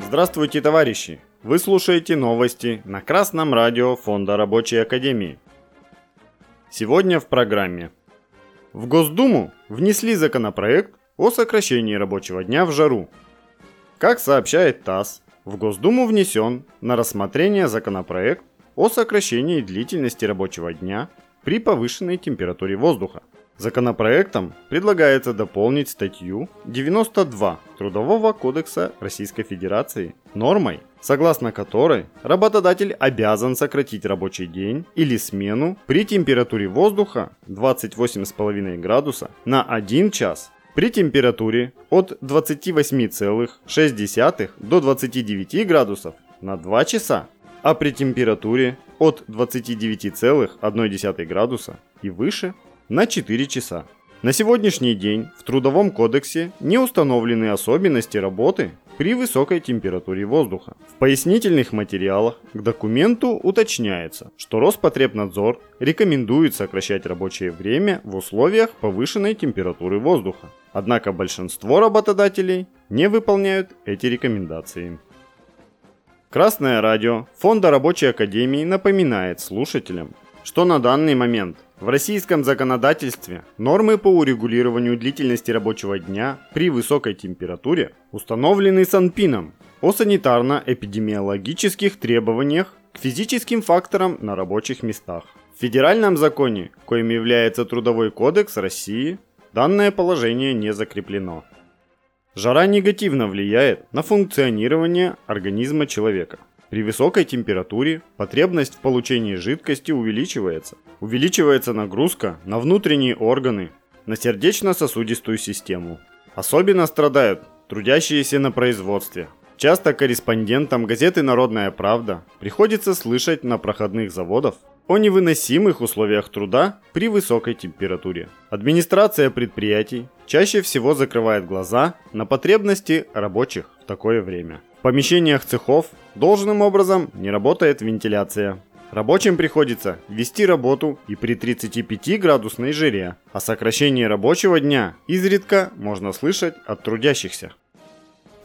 Здравствуйте, товарищи! Вы слушаете новости на Красном радио Фонда Рабочей Академии. Сегодня в программе. В Госдуму внесли законопроект о сокращении рабочего дня в жару. Как сообщает ТАСС, в Госдуму внесен на рассмотрение законопроект о сокращении длительности рабочего дня при повышенной температуре воздуха. Законопроектом предлагается дополнить статью 92 Трудового кодекса Российской Федерации нормой, согласно которой работодатель обязан сократить рабочий день или смену при температуре воздуха 28,5 градуса на 1 час при температуре от 28,6 до 29 градусов на 2 часа, а при температуре от 29,1 градуса и выше на 4 часа. На сегодняшний день в Трудовом кодексе не установлены особенности работы при высокой температуре воздуха. В пояснительных материалах к документу уточняется, что Роспотребнадзор рекомендует сокращать рабочее время в условиях повышенной температуры воздуха. Однако большинство работодателей не выполняют эти рекомендации. Красное радио Фонда Рабочей Академии напоминает слушателям, что на данный момент в российском законодательстве нормы по урегулированию длительности рабочего дня при высокой температуре установлены Санпином о санитарно-эпидемиологических требованиях к физическим факторам на рабочих местах. В федеральном законе, коим является Трудовой кодекс России, данное положение не закреплено. Жара негативно влияет на функционирование организма человека. При высокой температуре потребность в получении жидкости увеличивается. Увеличивается нагрузка на внутренние органы, на сердечно-сосудистую систему. Особенно страдают трудящиеся на производстве. Часто корреспондентам газеты «Народная правда» приходится слышать на проходных заводах о невыносимых условиях труда при высокой температуре. Администрация предприятий чаще всего закрывает глаза на потребности рабочих в такое время помещениях цехов должным образом не работает вентиляция. Рабочим приходится вести работу и при 35 градусной жаре, а сокращение рабочего дня изредка можно слышать от трудящихся.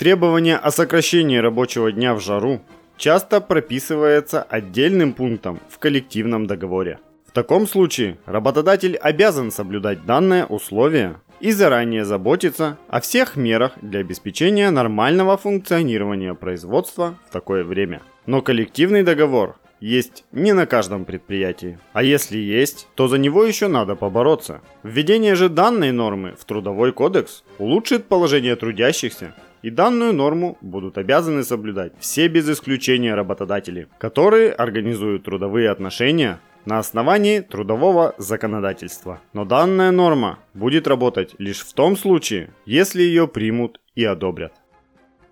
Требование о сокращении рабочего дня в жару часто прописывается отдельным пунктом в коллективном договоре. В таком случае работодатель обязан соблюдать данное условие и заранее заботиться о всех мерах для обеспечения нормального функционирования производства в такое время. Но коллективный договор есть не на каждом предприятии. А если есть, то за него еще надо побороться. Введение же данной нормы в Трудовой кодекс улучшит положение трудящихся и данную норму будут обязаны соблюдать все без исключения работодатели, которые организуют трудовые отношения на основании трудового законодательства. Но данная норма будет работать лишь в том случае, если ее примут и одобрят.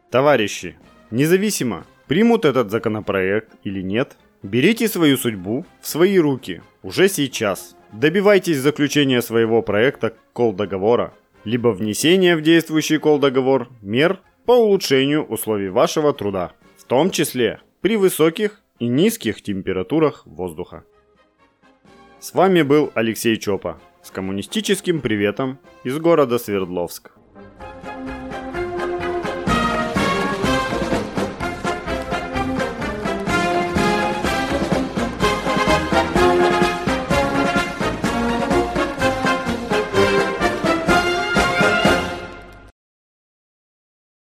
Товарищи, независимо, примут этот законопроект или нет, берите свою судьбу в свои руки уже сейчас. Добивайтесь заключения своего проекта кол-договора, либо внесения в действующий кол-договор мер по улучшению условий вашего труда, в том числе при высоких и низких температурах воздуха. С вами был Алексей Чопа с коммунистическим приветом из города Свердловск.